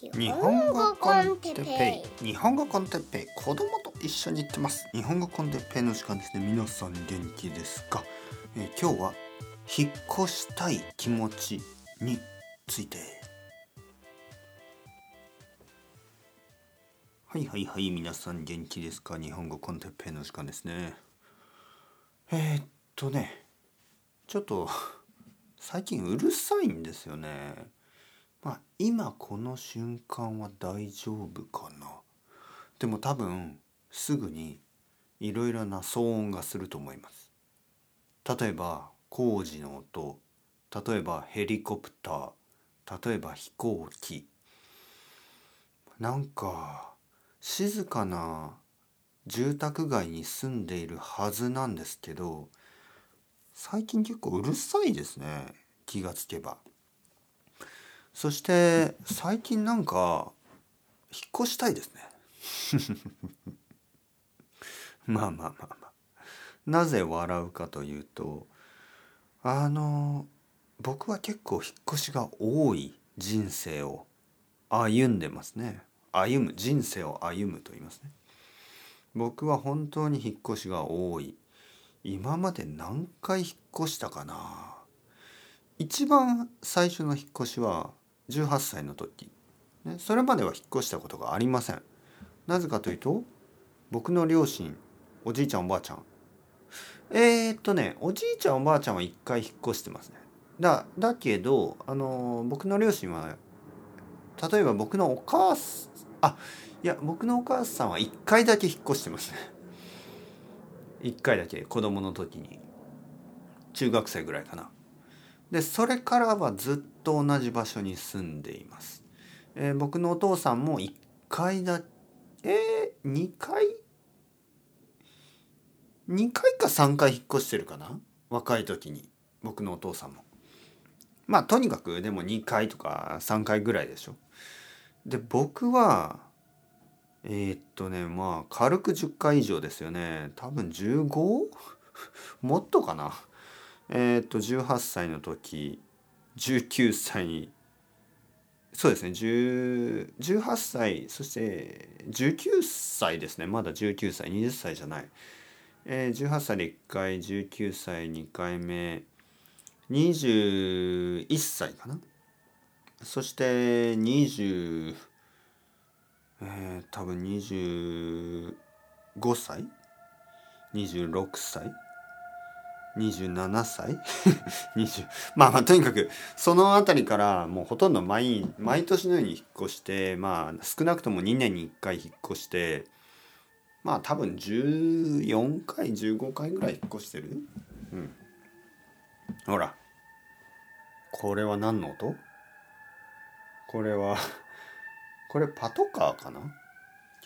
日本語コンテッペイ。日本語コンテッペイ。子供と一緒に行ってます。日本語コンテッペイの時間ですね。皆さん元気ですか、えー、今日は引っ越したい気持ちについて。はいはいはい。皆さん元気ですか？日本語コンテッペイの時間ですね。えー、っとね。ちょっと最近うるさいんですよね。まあ今この瞬間は大丈夫かな。でも多分すぐにいろいろな騒音がすると思います。例えば工事の音。例えばヘリコプター。例えば飛行機。なんか静かな住宅街に住んでいるはずなんですけど最近結構うるさいですね。気がつけば。そして最近なんか引っ越したいですね。まあまあまあまあ。なぜ笑うかというとあの僕は結構引っ越しが多い人生を歩んでますね。歩む人生を歩むと言いますね。僕は本当に引っ越しが多い。今まで何回引っ越したかな。一番最初の引っ越しは18歳の時、ね、それまでは引っ越したことがありません。なぜかというと僕の両親おじいちゃんおばあちゃん。えー、っとねおじいちゃんおばあちゃんは一回引っ越してますね。だだけどあの僕の両親は例えば僕のお母さんあいや僕のお母さんは1回だけ引っ越してますね。1回だけ子供の時に。中学生ぐらいかな。でそれからはずっと同じ場所に住んでいます、えー、僕のお父さんも1回だえー、2回？2回か3回引っ越してるかな？若い時に僕のお父さんも。まあとにかくでも2回とか3回ぐらいでしょ。で僕はえー、っとねまあ軽く10回以上ですよね。多分 15? もっとかな。えっ、と18歳の時19歳そうですね18歳そして19歳ですねまだ19歳20歳じゃない、えー、18歳で1回19歳2回目21歳かな。そして20えー、多分25歳？26歳？27歳？20まあまあとにかくその辺りからもうほとんど毎毎年のように引っ越してまあ少なくとも2年に1回引っ越してまあ多分14回15回ぐらい引っ越してる？うん。ほら。これは何の音？これはこれパトカーかな？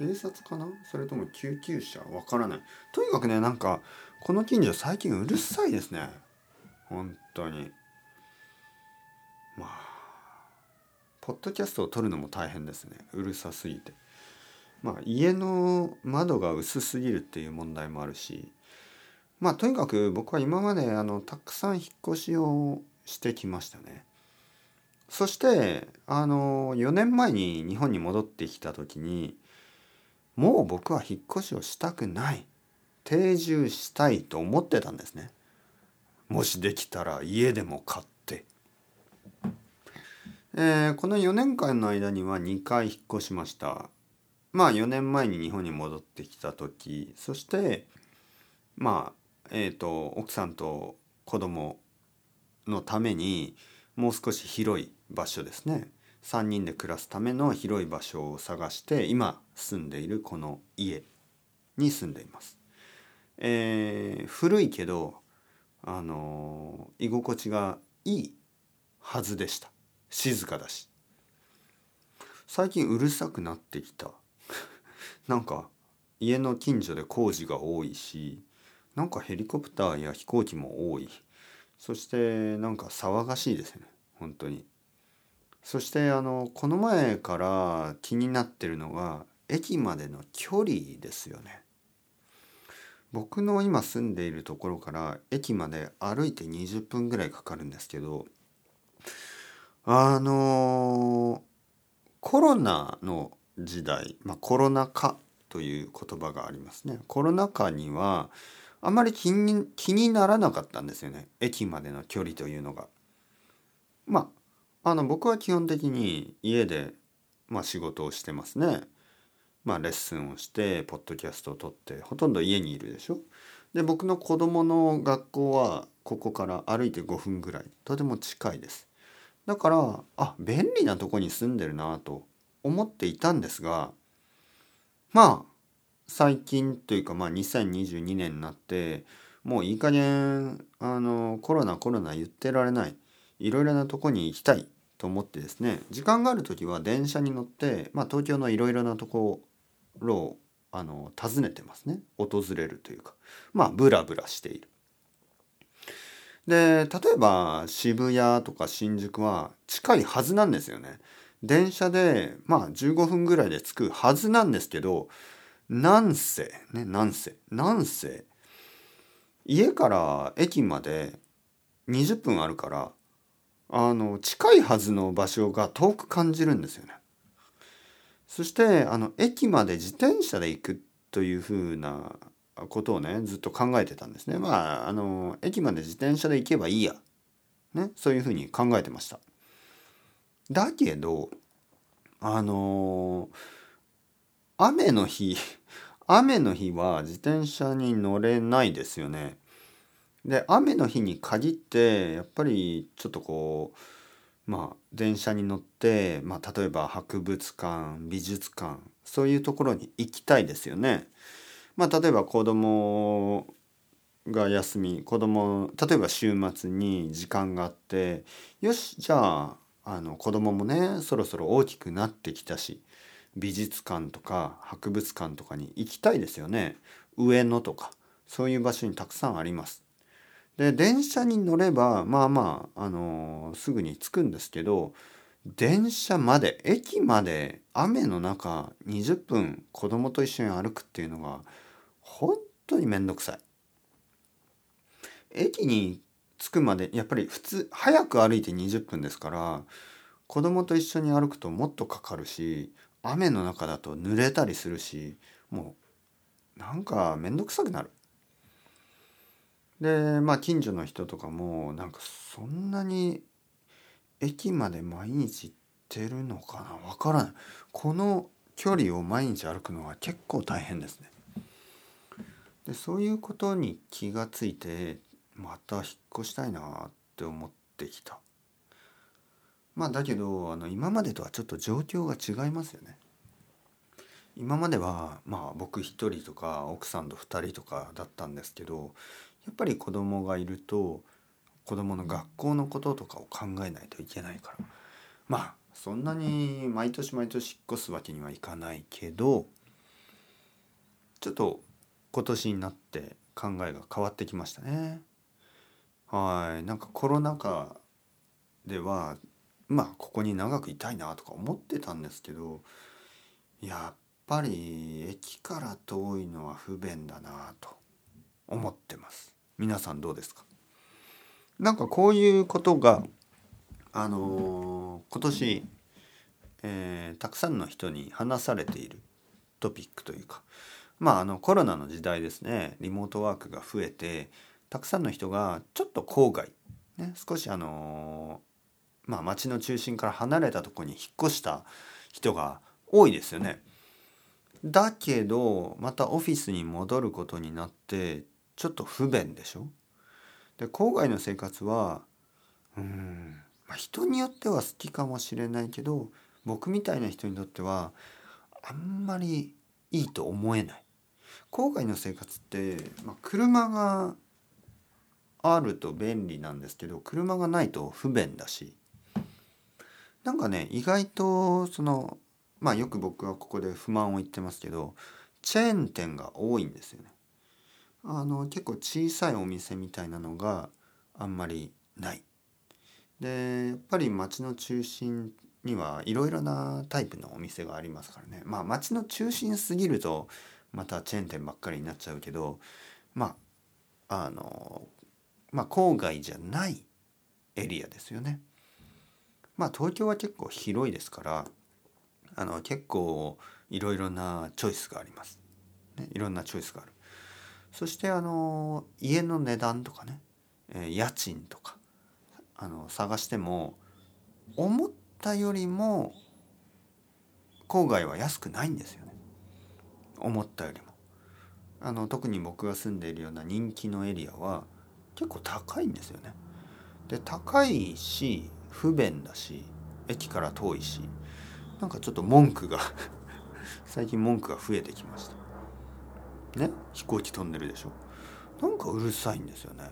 警察かな？それとも救急車？わからない。とにかくねなんかこの近所最近うるさいですね。本当に。まあポッドキャストを撮るのも大変ですね。うるさすぎて。まあ家の窓が薄すぎるっていう問題もあるし。まあとにかく僕は今まであのたくさん引っ越しをしてきましたね。そしてあの4年前に日本に戻ってきた時にもう僕は引っ越しをしたくない定住したいと思ってたんですね。もしできたら家でも買って、えー、この4年間の間には2回引っ越しました。まあ4年前に日本に戻ってきた時そしてまあえっ、ー、と奥さんと子供のためにもう少し広い場所ですね。3人で暮らすための広い場所を探して今住んでいるこの家に住んでいます。えー、古いけどあのー、居心地がいいはずでした。静かだし。最近うるさくなってきた。なんか家の近所で工事が多いしなんかヘリコプターや飛行機も多い。そしてなんか騒がしいですね。本当に。そしてあのこの前から気になってるのが駅までの距離ですよね。僕の今住んでいるところから駅まで歩いて20分ぐらいかかるんですけどあの、コロナの時代、まあ、コロナ禍という言葉がありますね。コロナ禍にはあまり気に気にならなかったんですよね駅までの距離というのが。まああの僕は基本的に家で、まあ、仕事をしてますね。まあレッスンをしてポッドキャストを撮ってほとんど家にいるでしょ。で僕の子供の学校はここから歩いて5分ぐらいとても近いです。だからあ便利なとこに住んでるなと思っていたんですがまあ最近というかまあ2022年になってもういい加減あのコロナコロナ言ってられないいろいろなとこに行きたいと思ってですね時間がある時は電車に乗って、まあ、東京のいろいろなところをあの訪ねてますね訪れるというかまあブラブラしている。で例えば渋谷とか新宿は近いはずなんですよね。電車でまあ15分ぐらいで着くはずなんですけどなんせねなんせなんせ家から駅まで20分あるからあの近いはずの場所が遠く感じるんですよね。そしてあの駅まで自転車で行くというふうなことをねずっと考えてたんですね。まああの駅まで自転車で行けばいいや、ね、そういうふうに考えてました。だけどあの雨の日雨の日は自転車に乗れないですよね。で雨の日に限ってやっぱりちょっとこうまあ電車に乗って、まあ、例えば博物館美術館そういうところに行きたいですよね。まあ、例えば子供が休み子供例えば週末に時間があってよしじゃああの子供もねそろそろ大きくなってきたし美術館とか博物館とかに行きたいですよね上野とかそういう場所にたくさんあります。で電車に乗ればまあまあ、あのー、すぐに着くんですけど電車まで駅まで雨の中20分子供と一緒に歩くっていうのが本当に面倒くさい。駅に着くまでやっぱり普通早く歩いて20分ですから子供と一緒に歩くともっとかかるし雨の中だと濡れたりするしもうなんか面倒くさくなる。でまあ近所の人とかもなんかそんなに駅まで毎日行ってるのかなわからない。この距離を毎日歩くのは結構大変ですね。でそういうことに気がついてまた引っ越したいなって思ってきた。まあだけどあの今までとはちょっと状況が違いますよね。今まではまあ僕一人とか奥さんと二人とかだったんですけどやっぱり子供がいると子供の学校のこととかを考えないといけないから。まあそんなに毎年毎年引っ越すわけにはいかないけどちょっと今年になって考えが変わってきましたね。はい。なんかコロナ禍ではまあここに長くいたいなとか思ってたんですけどやっぱり駅から遠いのは不便だなと。思ってます皆さんどうですか？なんかこういうことがあのー、今年、えー、たくさんの人に話されているトピックというかまああのコロナの時代ですねリモートワークが増えてたくさんの人がちょっと郊外、ね、少しあのまあ町の中心から離れたとこに引っ越した人が多いですよね。だけどまたオフィスに戻ることになってちょっと不便でしょ？で郊外の生活はうん、まあ、人によっては好きかもしれないけど僕みたいな人にとってはあんまりいいと思えない。郊外の生活って、まあ、車があると便利なんですけど車がないと不便だしなんかね意外とそのまあよく僕はここで不満を言ってますけどチェーン店が多いんですよね。あの結構小さいお店みたいなのがあんまりない。でやっぱり町の中心にはいろいろなタイプのお店がありますからねまあ町の中心すぎるとまたチェーン店ばっかりになっちゃうけどまああのまあ郊外じゃないエリアですよね。まあ東京は結構広いですからあの結構いろいろなチョイスがあります。ね、いろんなチョイスがある。そしてあの家の値段とかね、えー、家賃とかあの探しても思ったよりも郊外は安くないんですよね。思ったよりも。あの特に僕が住んでいるような人気のエリアは結構高いんですよね。で高いし不便だし駅から遠いしなんかちょっと文句が最近文句が増えてきました。ね。飛行機飛んでるでしょ。なんかうるさいんですよね。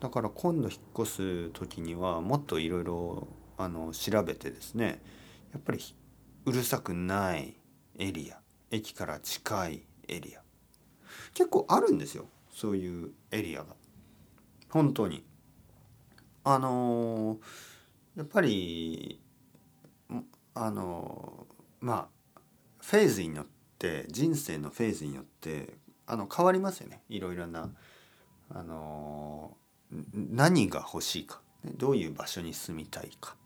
だから今度引っ越す時にはもっといろいろ調べてですねやっぱりうるさくないエリア駅から近いエリア。結構あるんですよそういうエリアが。本当に。あのー、やっぱりあのー、まあフェーズによって人生のフェーズによってあの変わりますよね。いろいろなあのー、何が欲しいか。どういう場所に住みたいか。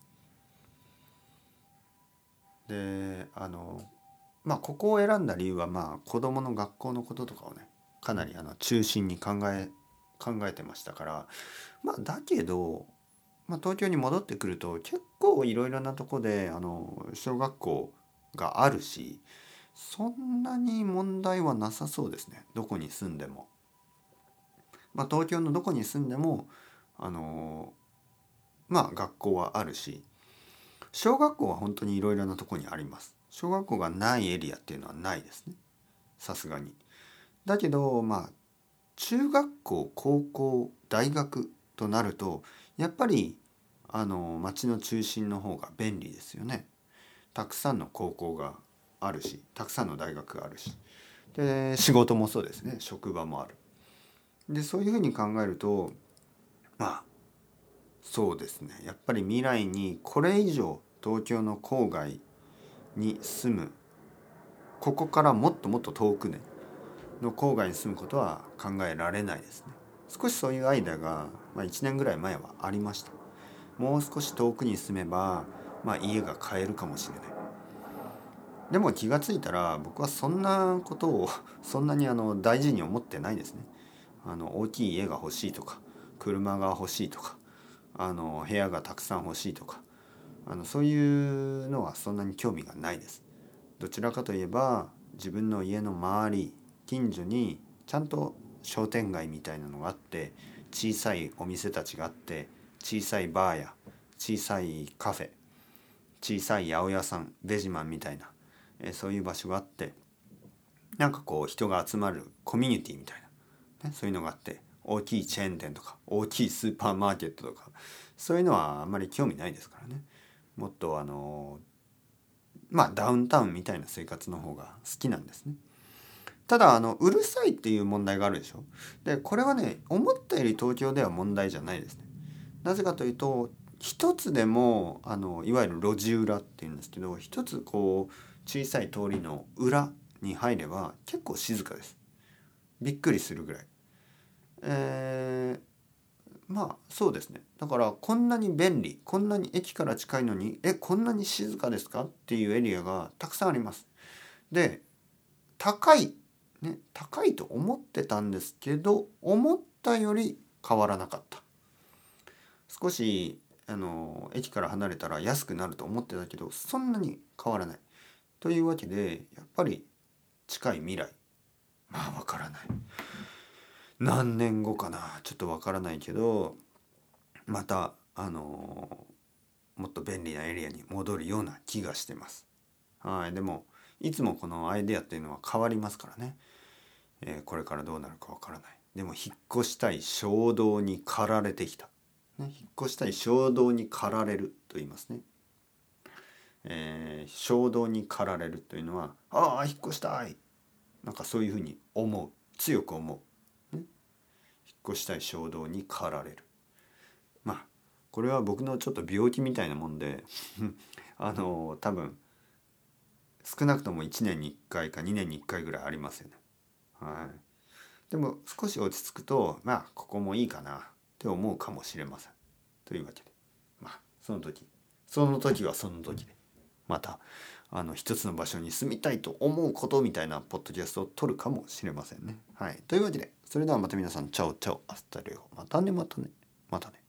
であのまあここを選んだ理由はまあ子どもの学校のこととかをねかなりあの中心に考え考えてましたからまあだけど、まあ、東京に戻ってくると結構いろいろなとこであの小学校があるしそんなに問題はなさそうですねどこに住んでも。まあ、東京のどこに住んでもあのまあ学校はあるし小学校は本当にいろいろなとこにあります。小学校がないエリアっていうのはないですね。さすがに。だけどまあ中学校高校大学となるとやっぱりあの町の中心の方が便利ですよね。たくさんの高校があるしたくさんの大学があるし。で仕事もそうですね。職場もある。でそういうふうに考えるとまあそうですね。やっぱり未来にこれ以上東京の郊外に住むここからもっともっと遠くねの郊外に住むことは考えられないですね。少しそういうアイデアが、まあ、1年ぐらい前はありました。もう少し遠くに住めば、まあ、家が買えるかもしれない。でも気が付いたら僕はそんなことを そんなにあの大事に思ってないですねあの大きい家が欲しいとか車が欲しいとかあの部屋がたくさん欲しいとかあのそういうのはそんなに興味がないです。どちらかといえば自分の家の周り近所にちゃんと商店街みたいなのがあって小さいお店たちがあって小さいバーや小さいカフェ小さい八百屋さんベジマンみたいな、えそういう場所があってなんかこう人が集まるコミュニティみたいな、ね、そういうのがあって大きいチェーン店とか大きいスーパーマーケットとかそういうのはあんまり興味ないですからねもっとあのまあダウンタウンみたいな生活の方が好きなんですね。ただあのうるさいっていう問題があるでしょ。でこれはね思ったより東京では問題じゃないですね。なぜかというと一つでもあのいわゆる路地裏っていうんですけど一つこう小さい通りの裏に入れば結構静かです。びっくりするぐらい。えー、まあそうですねだからこんなに便利こんなに駅から近いのにえこんなに静かですかっていうエリアがたくさんあります。で高いね高いと思ってたんですけど思ったより変わらなかった。少しあの駅から離れたら安くなると思ってたけどそんなに変わらない。というわけでやっぱり近い未来まあわからない。何年後かなちょっとわからないけどまたあのもっと便利なエリアに戻るような気がしてます。はいでもいつもこのアイデアっていうのは変わりますからね、えー、これからどうなるかわからない。でも引っ越したい衝動に駆られてきた。ね、引っ越したい衝動に駆られると言いますね。えー、衝動に駆られるというのはああ引っ越したい。なんかそういうふうに思う。強く思う。引っ越したい衝動に駆られる。まあこれは僕のちょっと病気みたいなもんで あの多分少なくとも1年に1回か2年に1回ぐらいありますよね。はい、でも少し落ち着くとまあここもいいかなって思うかもしれません。というわけで。まあその時。その時はその時で。またあの一つの場所に住みたいと思うことみたいなポッドキャストを撮るかもしれませんね。はい、というわけでそれではまた皆さんチャオチャオアスタレオまたねまたねまたね。